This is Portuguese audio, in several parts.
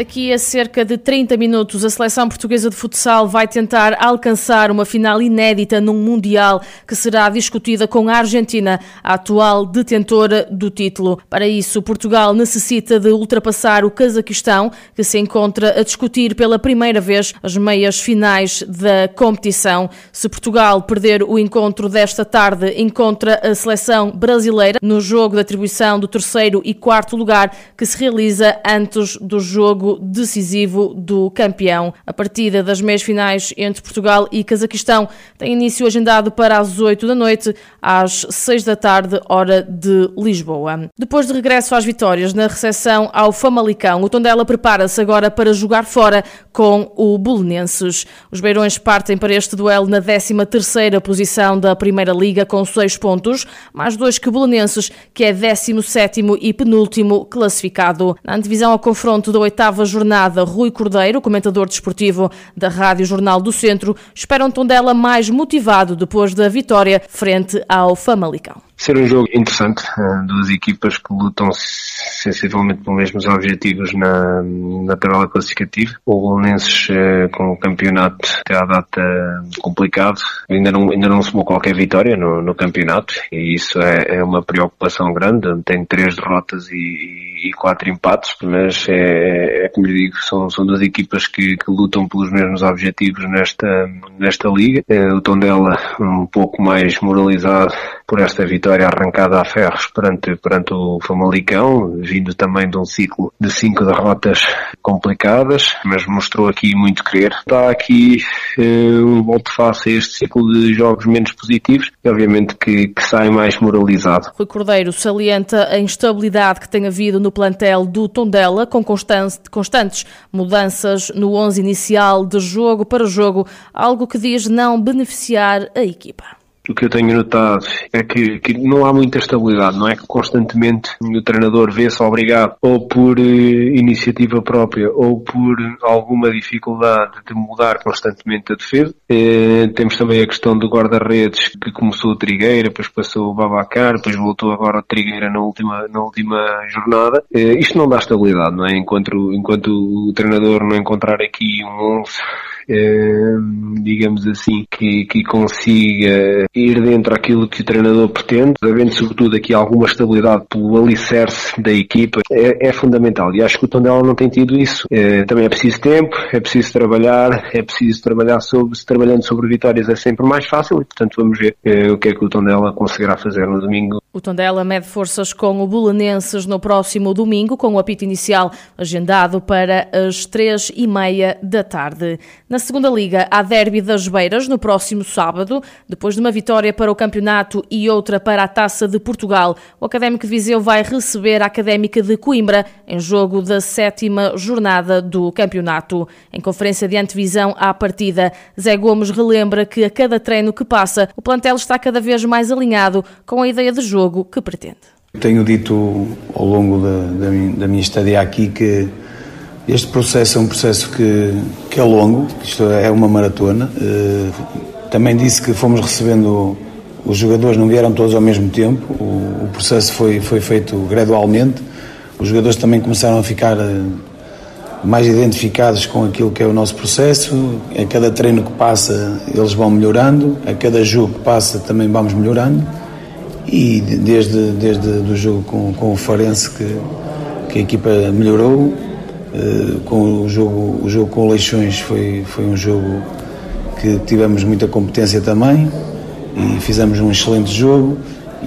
Daqui a cerca de 30 minutos, a seleção portuguesa de futsal vai tentar alcançar uma final inédita num Mundial que será discutida com a Argentina, a atual detentora do título. Para isso, Portugal necessita de ultrapassar o Cazaquistão, que se encontra a discutir pela primeira vez as meias finais da competição. Se Portugal perder o encontro desta tarde, encontra a seleção brasileira no jogo de atribuição do terceiro e quarto lugar, que se realiza antes do jogo decisivo do campeão. A partida das meias finais entre Portugal e Cazaquistão tem início agendado para as 8 da noite, às 6 da tarde, hora de Lisboa. Depois de regresso às vitórias na recepção ao Famalicão, o Tondela prepara-se agora para jogar fora com o Bolonenses. Os Beirões partem para este duelo na 13ª posição da Primeira Liga com 6 pontos, mais dois que Bolonenses, que é 17º e penúltimo classificado. Na antevisão ao confronto da oitava oitava jornada, Rui Cordeiro, comentador desportivo da Rádio Jornal do Centro, espera um Tondela mais motivado depois da vitória frente ao Famalicão. Ser um jogo interessante, eh, duas equipas que lutam sensivelmente pelos mesmos objetivos na, na tabela classificativa. O Bolonenses eh, com o campeonato até à data complicado, ainda não, ainda não somou qualquer vitória no, no campeonato e isso é, é, uma preocupação grande, tem três derrotas e, e quatro empates, mas é, é como lhe digo, são, são duas equipas que, que lutam pelos mesmos objetivos nesta, nesta liga. Eh, o Tondela um pouco mais moralizado por esta vitória arrancada a ferros perante, perante o Famalicão, vindo também de um ciclo de cinco derrotas complicadas, mas mostrou aqui muito querer. Está aqui eh, um volte face a este ciclo de jogos menos positivos e obviamente que, que sai mais moralizado. Rui Cordeiro salienta a instabilidade que tem havido no plantel do Tondela, com constantes mudanças no 11 inicial de jogo para jogo, algo que diz não beneficiar a equipa o que eu tenho notado é que, que, não há muita estabilidade, não é que constantemente o treinador vê-se obrigado ou por uh, iniciativa própria ou por alguma dificuldade de mudar constantemente a defesa. Uh, temos também a questão do guarda-redes que começou o Trigueira, depois passou o Babacar, depois voltou agora o Trigueira na última, na última jornada. Uh, isto não dá estabilidade, não é? Enquanto, enquanto o treinador não encontrar aqui um 11 digamos assim, que, que consiga ir dentro daquilo que o treinador pretende, havendo sobretudo aqui alguma estabilidade pelo alicerce da equipa, é, é fundamental. E acho que o Tondela não tem tido isso. É, também é preciso tempo, é preciso trabalhar, é preciso trabalhar sobre, se trabalhando sobre vitórias é sempre mais fácil e, portanto, vamos ver é, o que é que o Tondela conseguirá fazer no domingo. O Tondela mede forças com o Belenenses no próximo domingo, com o apito inicial agendado para as três e meia da tarde. Na segunda liga, há derby das Beiras no próximo sábado, depois de uma vitória para o campeonato e outra para a Taça de Portugal. O Académico Viseu vai receber a Académica de Coimbra em jogo da sétima jornada do campeonato. Em conferência de antevisão à partida, Zé Gomes relembra que a cada treino que passa, o plantel está cada vez mais alinhado com a ideia de jogo que pretende. Tenho dito ao longo da, da, minha, da minha estadia aqui que este processo é um processo que, que é longo, isto é uma maratona. Eh, também disse que fomos recebendo, os jogadores não vieram todos ao mesmo tempo, o, processo foi, foi feito gradualmente. Os jogadores também começaram a ficar eh, mais identificados com aquilo que é o nosso processo. A cada treino que passa, eles vão melhorando. A cada jogo que passa, também vamos melhorando. E desde, desde o jogo com, com o Farense, que, que a equipa melhorou, eh, com o jogo, o jogo com o Leixões foi, foi um jogo que tivemos muita competência também e fizemos um excelente jogo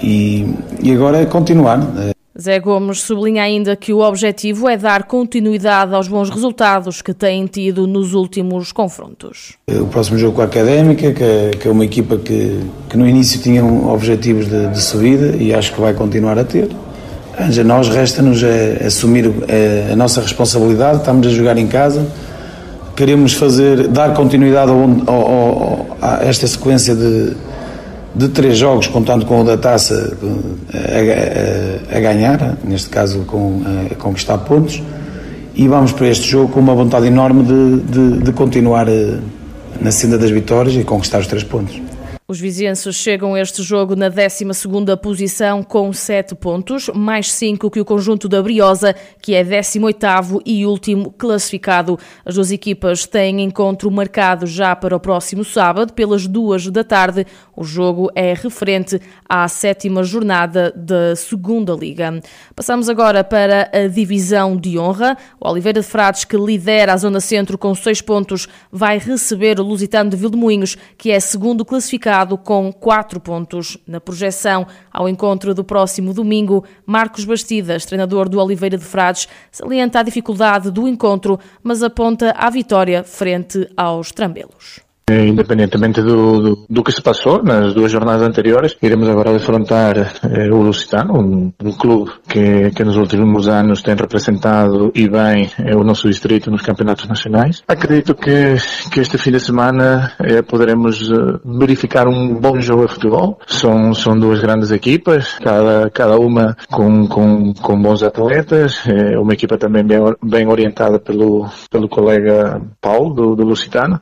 e, e agora é continuar. Zé Gomes sublinha ainda que o objetivo é dar continuidade aos bons resultados que têm tido nos últimos confrontos. O próximo jogo com a Académica, que é, que é uma equipa que, que no início tinha objetivos de, de subida e acho que vai continuar a ter. A nós resta-nos é, assumir é, a nossa responsabilidade, estamos a jogar em casa, queremos fazer, dar continuidade ao, ao, ao, a esta sequência de, de três jogos, contando com o da taça a, a, a ganhar, neste caso com, a conquistar pontos, e vamos para este jogo com uma vontade enorme de, de, de continuar eh, na senda das vitórias e conquistar os três pontos. Os vizienses chegam a este jogo na 12ª posição com 7 pontos, mais 5 que o conjunto da Briosa, que é 18º e último classificado. As duas equipas têm encontro marcado já para o próximo sábado, pelas duas da tarde. O jogo é referente à sétima jornada da Segunda Liga. Passamos agora para a divisão de honra. O Oliveira de Frades, que lidera a Zona Centro com 6 pontos, vai receber o Lusitano de Vildemoinhos, que é segundo classificado com 4 pontos. Na projeção ao encontro do próximo domingo, Marcos Bastidas, treinador do Oliveira de Frades, salienta a dificuldade do encontro, mas aponta à vitória frente aos Trambelos. Eh, independentemente do, do, do, que se passou nas duas jornadas anteriores, iremos agora defrontar eh, o Lusitano, um, um, clube que, que nos últimos anos tem representado e bem eh, o nosso distrito nos campeonatos nacionais. Acredito que, que este fim de semana eh, poderemos eh, verificar um bom jogo de futebol. São, são duas grandes equipas, cada, cada uma com, com, com bons atletas, eh, uma equipa também bem, bem orientada pelo, pelo colega Paulo do, do Lusitano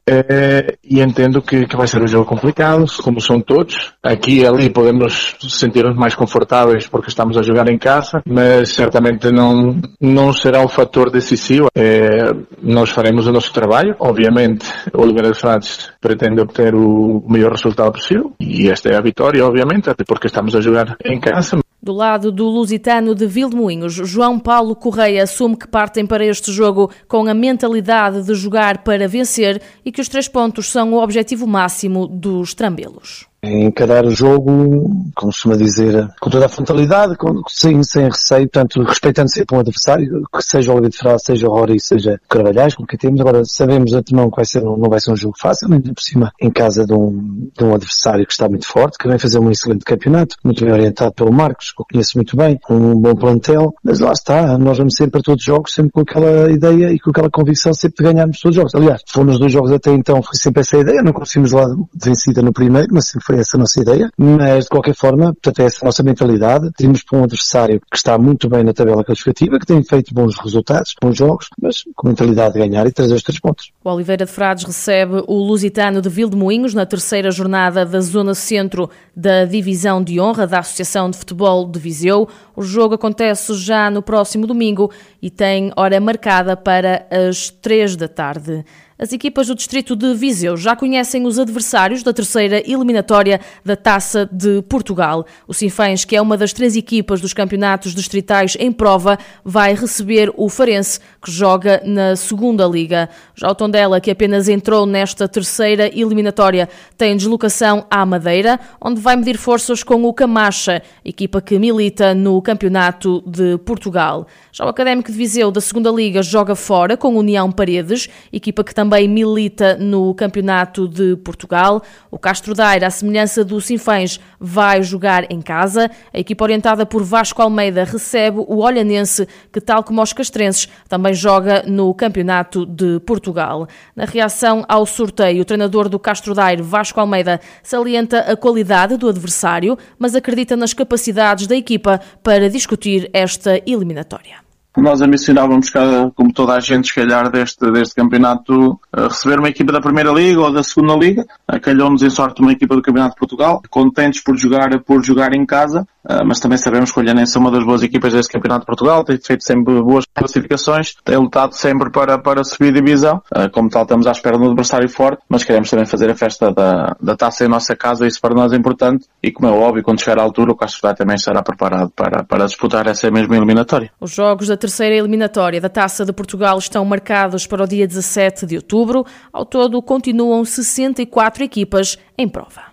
e entendo que, que vai ser um jogo complicado, como são todos. Aqui e ali podemos sentir-nos mais confortáveis porque estamos a jogar em casa, mas certamente não, não será um fator decisivo. É, nós faremos o nosso trabalho. Obviamente, o Oliveira de Frades pretende obter o melhor resultado possível e esta é a vitória, obviamente, até porque estamos a jogar em casa. Do lado do lusitano de Vildemoinhos, João Paulo Correia assume que partem para este jogo com a mentalidade de jogar para vencer e que os três pontos são o objetivo máximo dos trambelos encarar o jogo, como costuma dizer, com toda a frontalidade, com, sem, sem receio, portanto, respeitando sempre um adversário, que seja o Oliveira de Frade, seja o Rory, seja Carvalhais, como que temos. Agora, sabemos antemão que vai ser, não vai ser um jogo fácil, nem por cima, em casa de um, de um adversário que está muito forte, que vem fazer um excelente campeonato, muito bem orientado pelo Marcos, que eu conheço muito bem, um bom plantel, mas lá está, nós vamos sempre para todos os jogos, sempre com aquela ideia e com aquela convicção sempre de ganharmos todos os jogos. Aliás, fomos nos dois jogos até então, foi sempre essa ideia, não conseguimos lá vencida no primeiro, mas sempre foi essa a nossa ideia, mas de qualquer forma, portanto, é essa a nossa mentalidade. Temos para um adversário que está muito bem na tabela classificativa, que tem feito bons resultados, bons jogos, mas com mentalidade de ganhar e trazer os três pontos. O Oliveira de Frades recebe o Lusitano de Vildemoinhos na terceira jornada da Zona Centro da Divisão de Honra da Associação de Futebol de Viseu. O jogo acontece já no próximo domingo e tem hora marcada para as três da tarde. As equipas do distrito de Viseu já conhecem os adversários da terceira eliminatória da Taça de Portugal. O Sinfãs, que é uma das três equipas dos campeonatos distritais em prova, vai receber o Farense, que joga na segunda liga. Já o Tondela, que apenas entrou nesta terceira eliminatória, tem deslocação à Madeira, onde vai medir forças com o Camacha, equipa que milita no campeonato de Portugal. Já o Académico de Viseu da segunda liga joga fora com União Paredes, equipa que também também milita no Campeonato de Portugal. O Castro Daire, à semelhança do Sinfãs, vai jogar em casa. A equipa orientada por Vasco Almeida recebe o Olhanense, que, tal como os castrenses, também joga no Campeonato de Portugal. Na reação ao sorteio, o treinador do Castro Daire, Vasco Almeida, salienta a qualidade do adversário, mas acredita nas capacidades da equipa para discutir esta eliminatória nós ambicionávamos, como toda a gente, se calhar, deste, deste campeonato, receber uma equipa da Primeira Liga ou da Segunda Liga. Calhou-nos em sorte uma equipa do Campeonato de Portugal, contentes por jogar, por jogar em casa, mas também sabemos que o Olhanense é uma das boas equipas deste Campeonato de Portugal, tem feito sempre boas classificações, tem lutado sempre para, para subir divisão. Como tal, estamos à espera de um adversário forte, mas queremos também fazer a festa da, da taça em nossa casa, isso para nós é importante. E como é óbvio, quando chegar à altura, o Castro também estará preparado para, para disputar essa mesma eliminatória. Os jogos da terceira eliminatória da Taça de Portugal estão marcados para o dia 17 de outubro. Ao todo, continuam 64 equipas em prova.